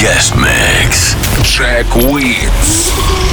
guest mix. Jack Wins.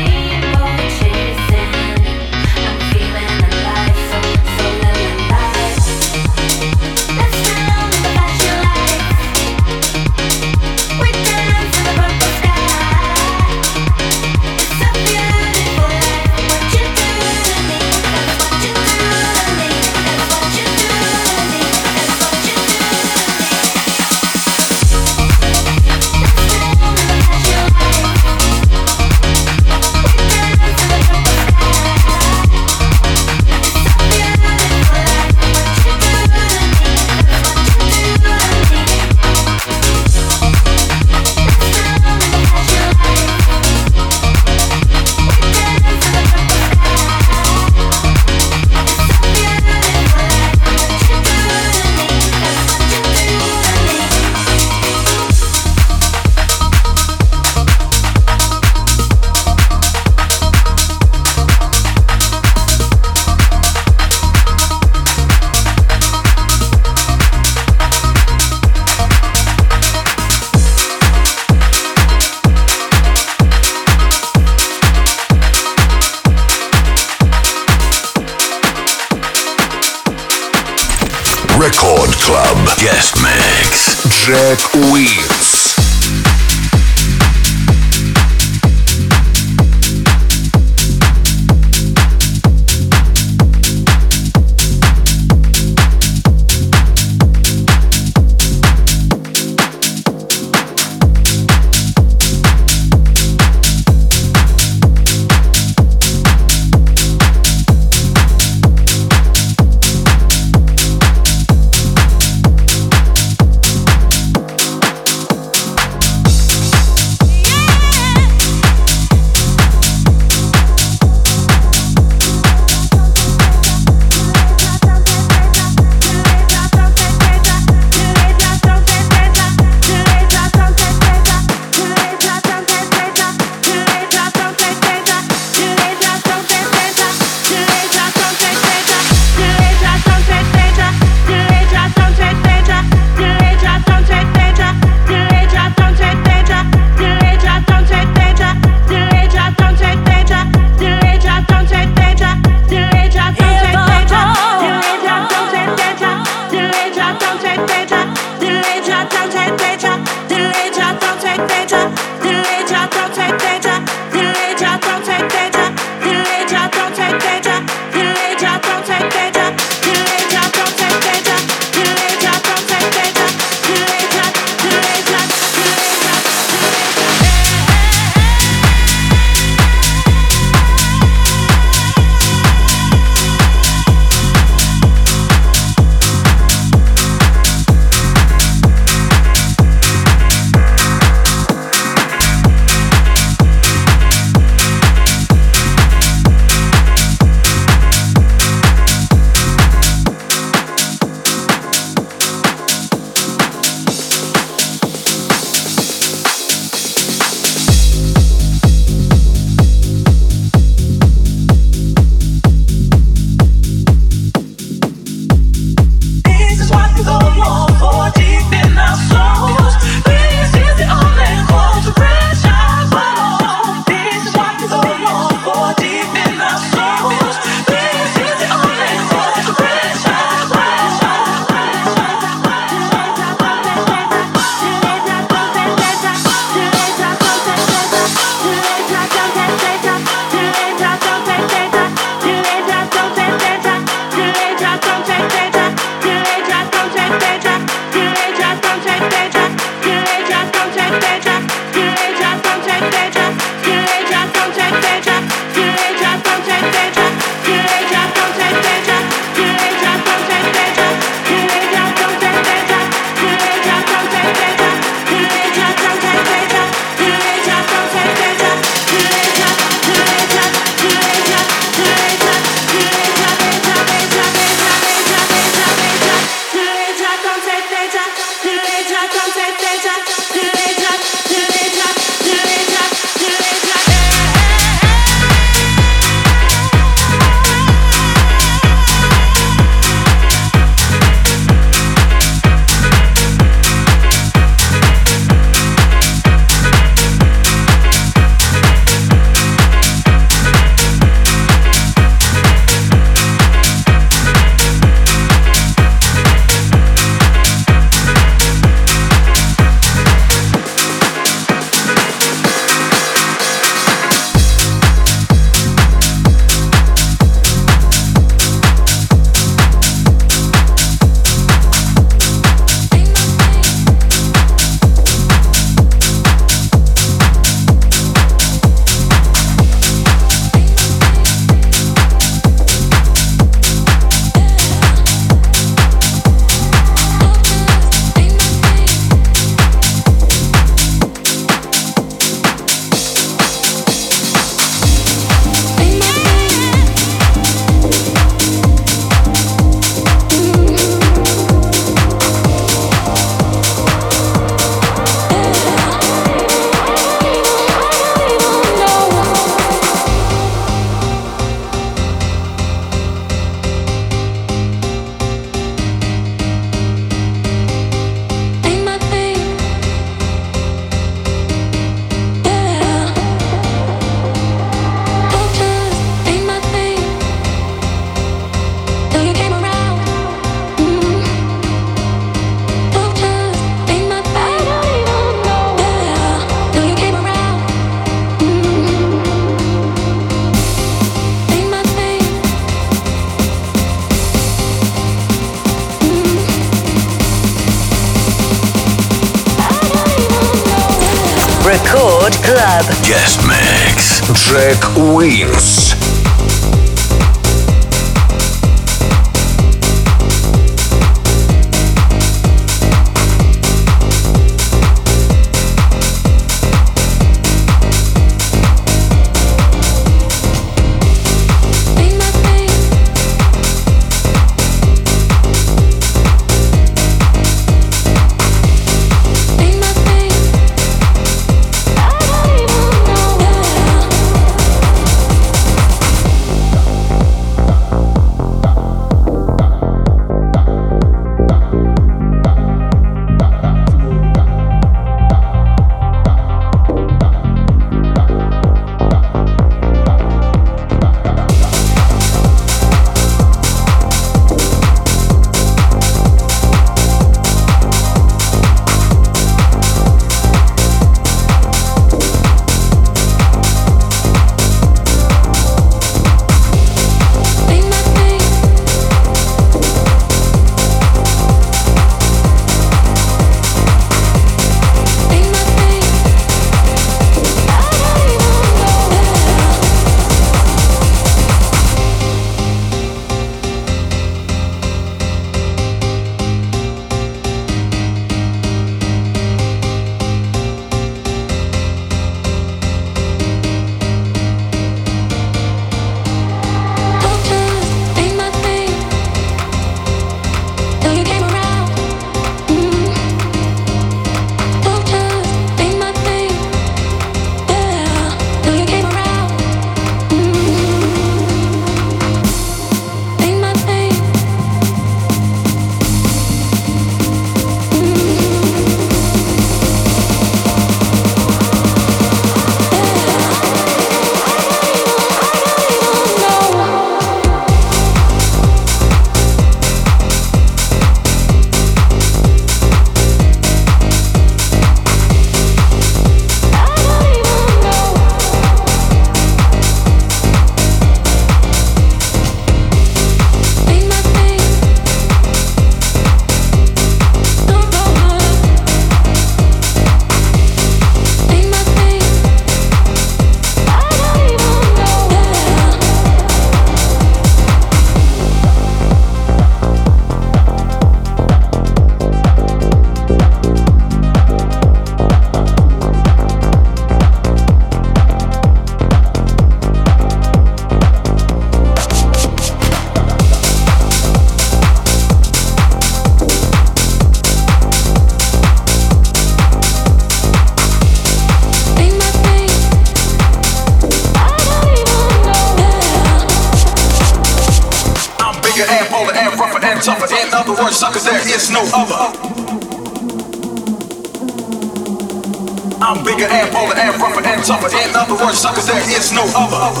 the one sucker, there is no other.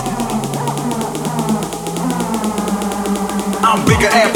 I'm bigger and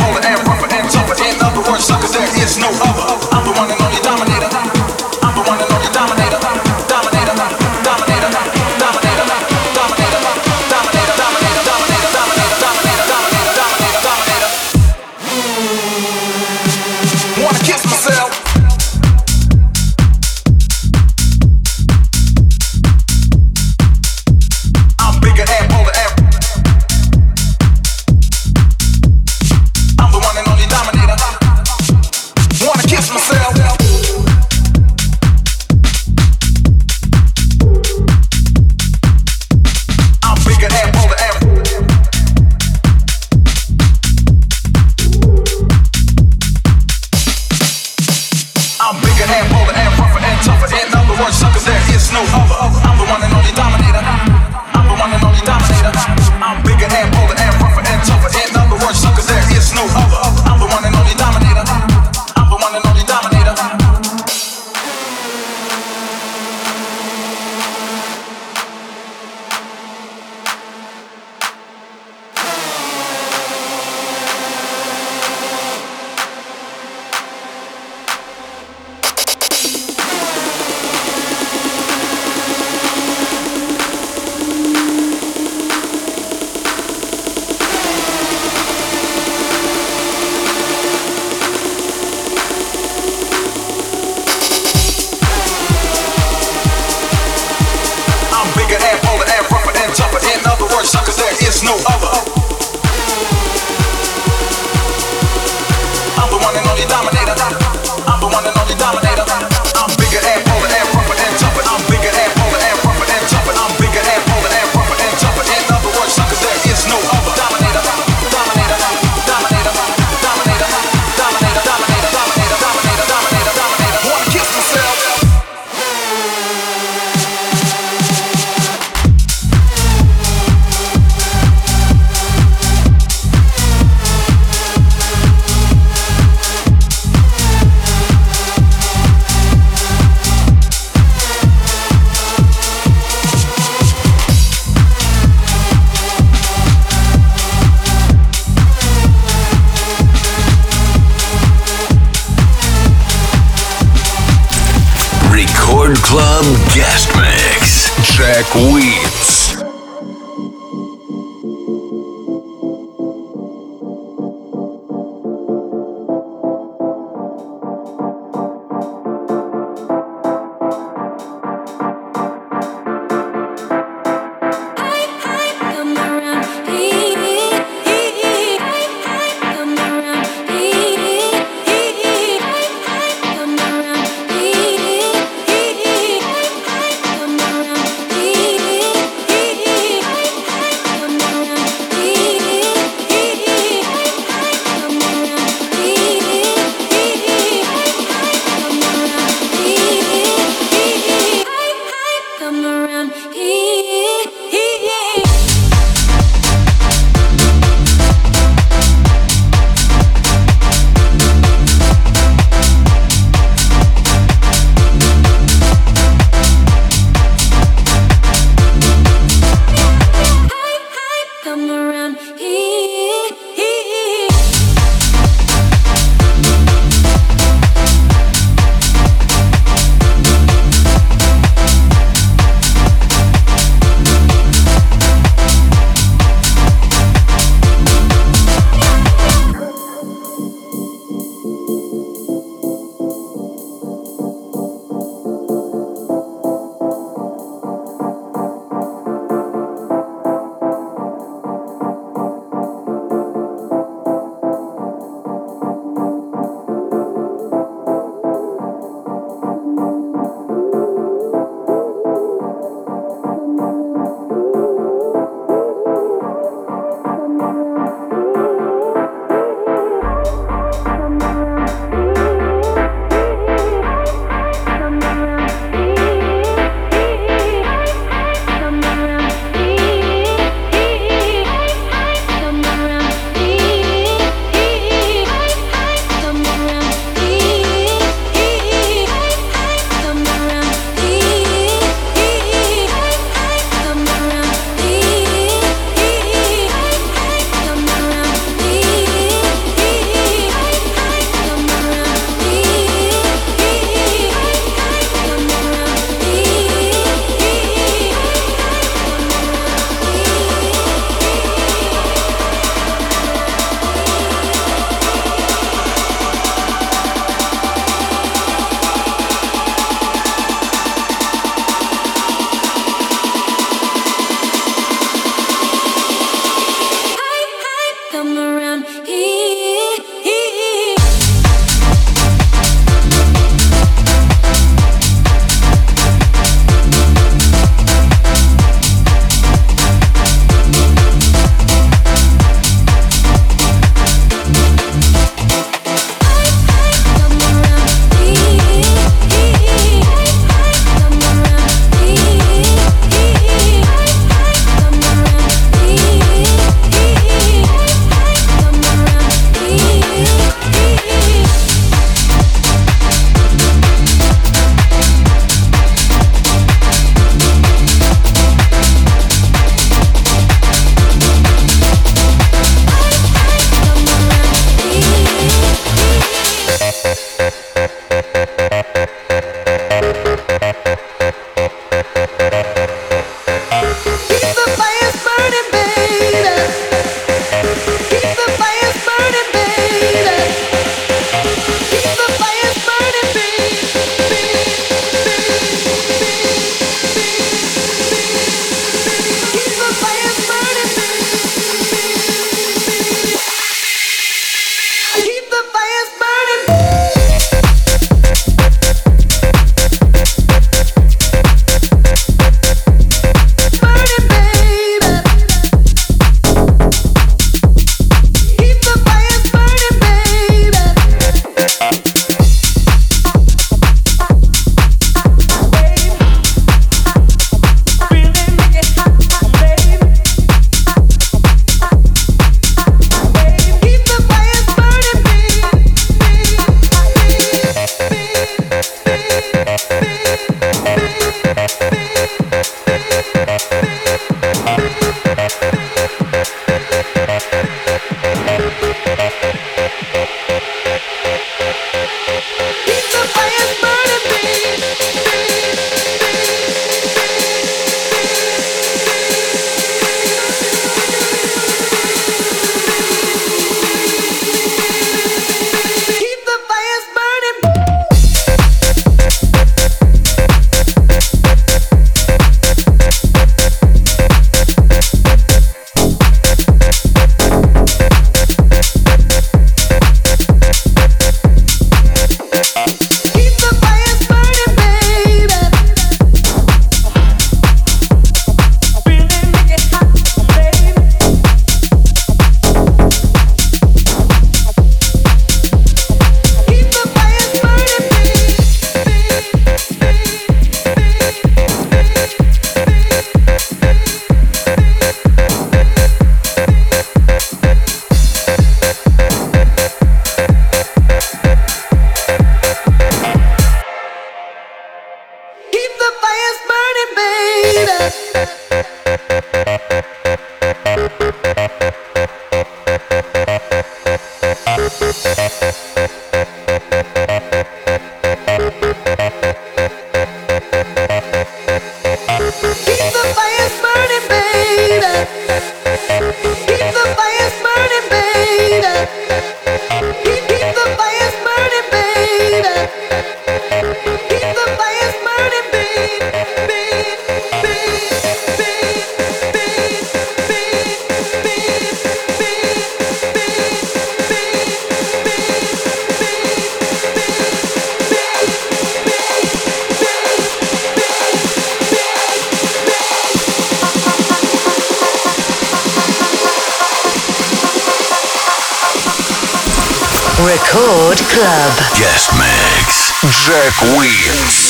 mix. Jack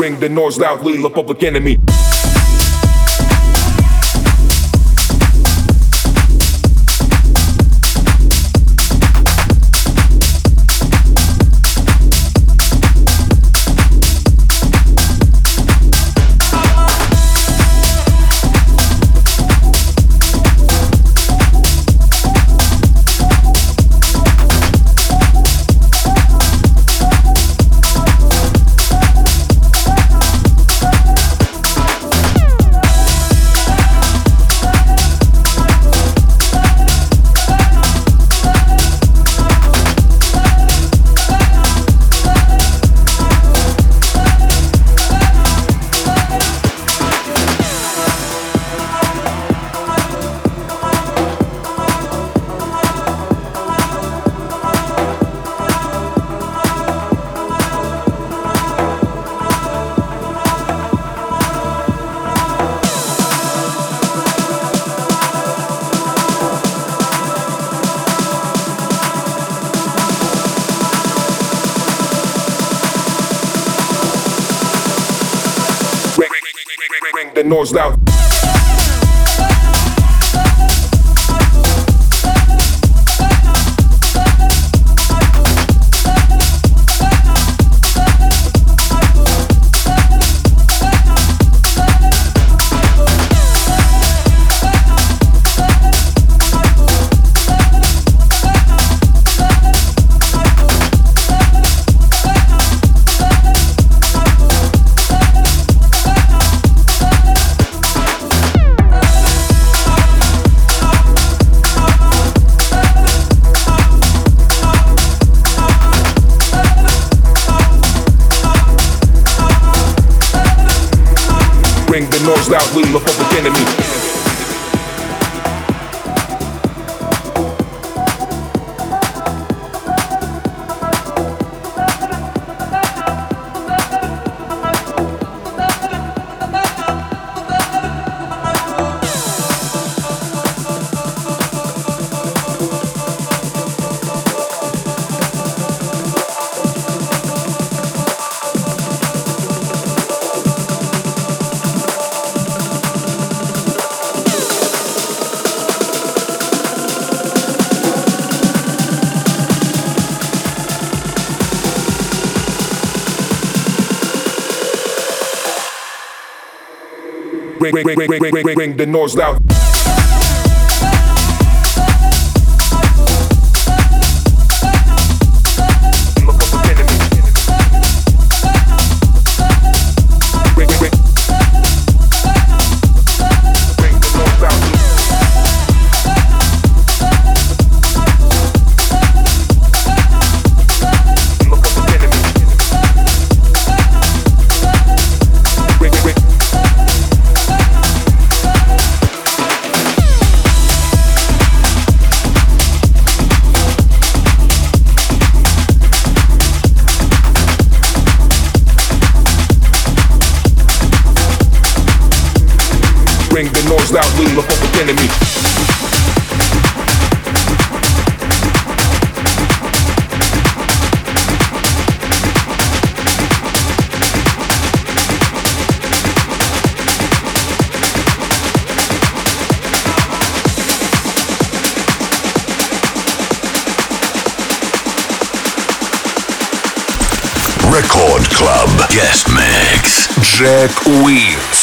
the noise loudly, the public enemy. Ring, ring, ring, ring, ring, ring, ring the noise loud. Mix. Jack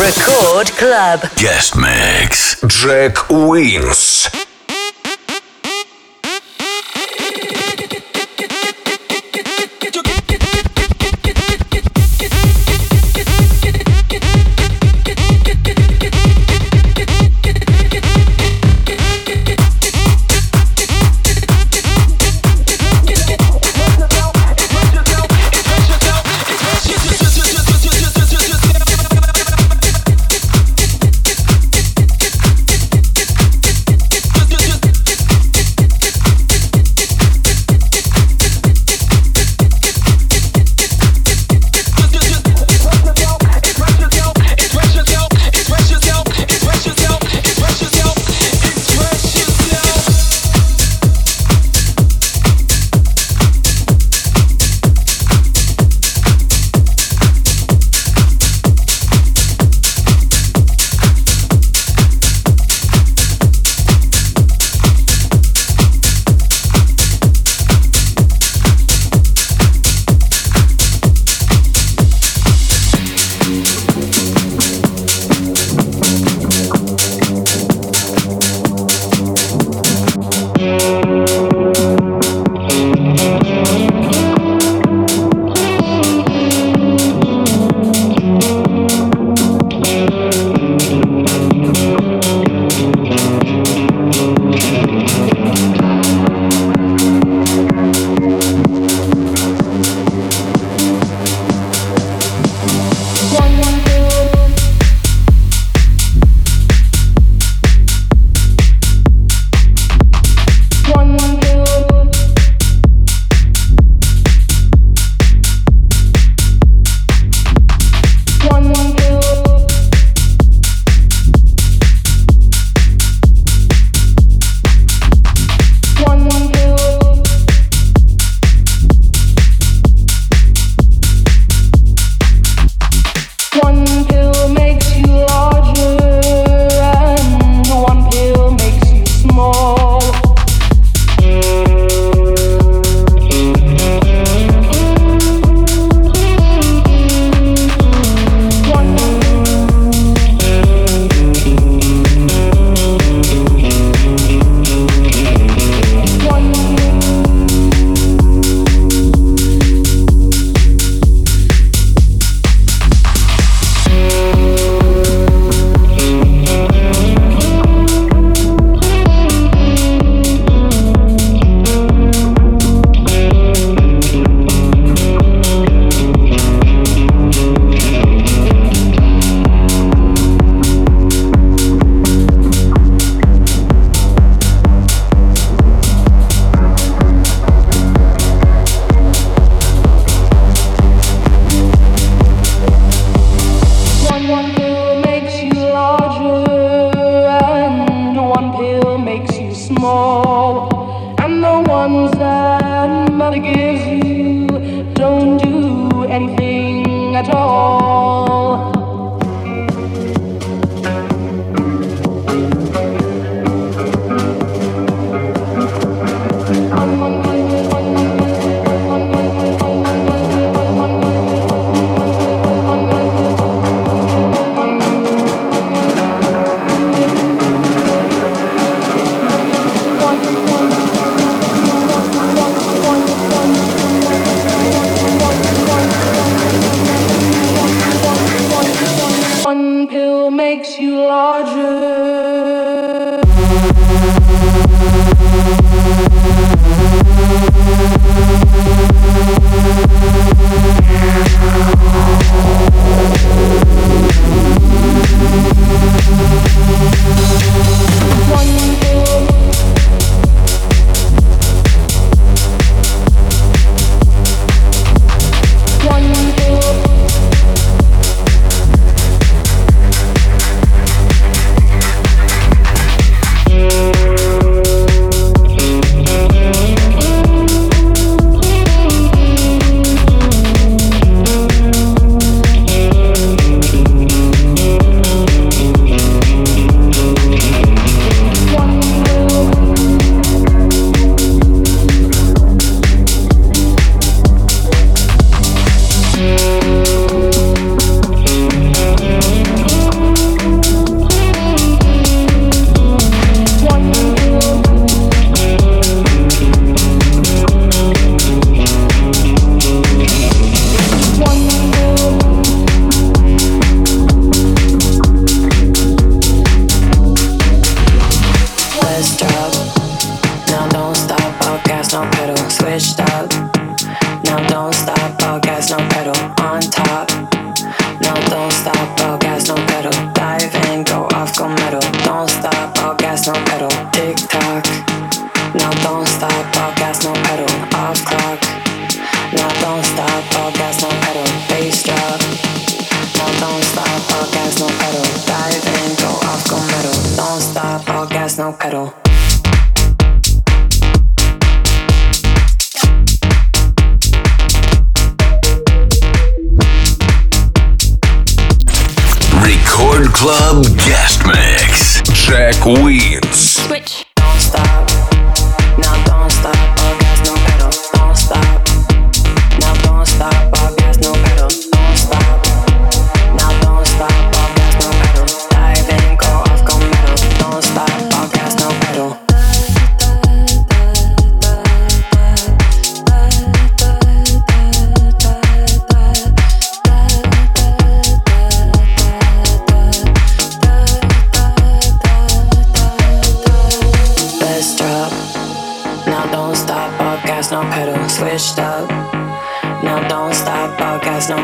Record Club. Guest Mix. Jack Wins. tick tock. Now don't stop, all gas, no pedal. Off clock. Now don't stop, all gas, no pedal. Bass drop. Now don't stop, all gas, no pedal. Dive in, go off, go metal. Don't stop, all gas, no pedal. Record Club Guest man. Jack Wins. Switch. up. Now don't stop, all gas, no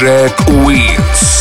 Mix. Jack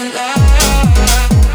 Wins.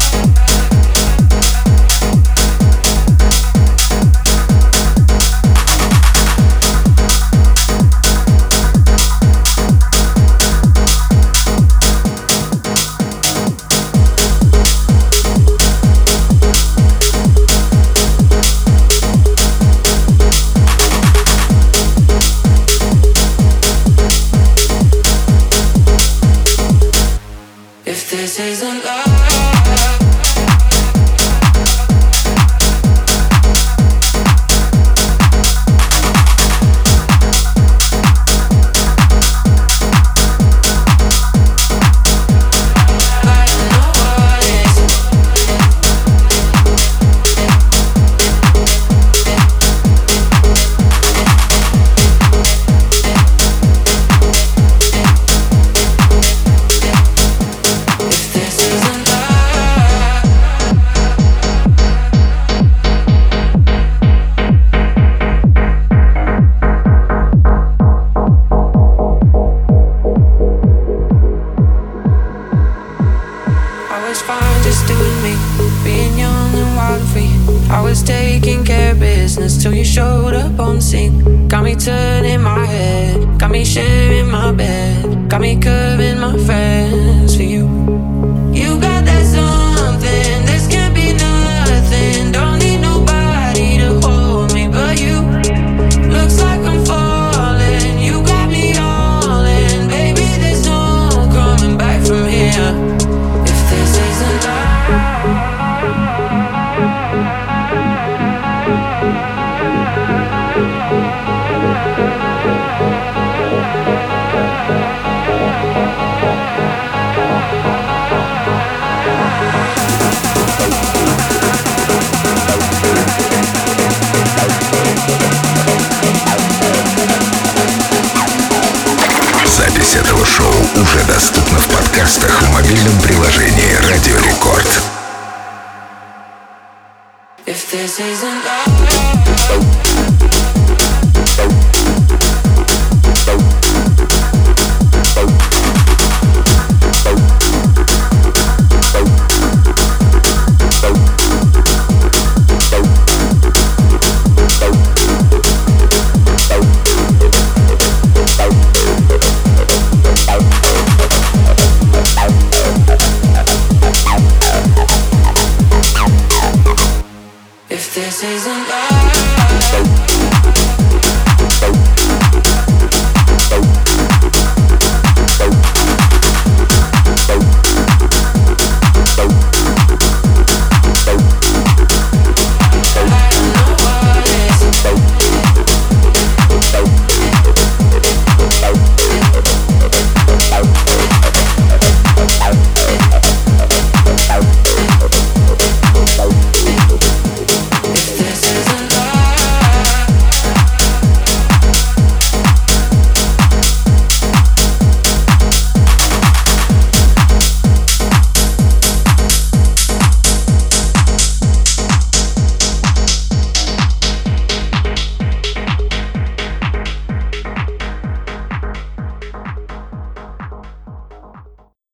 Love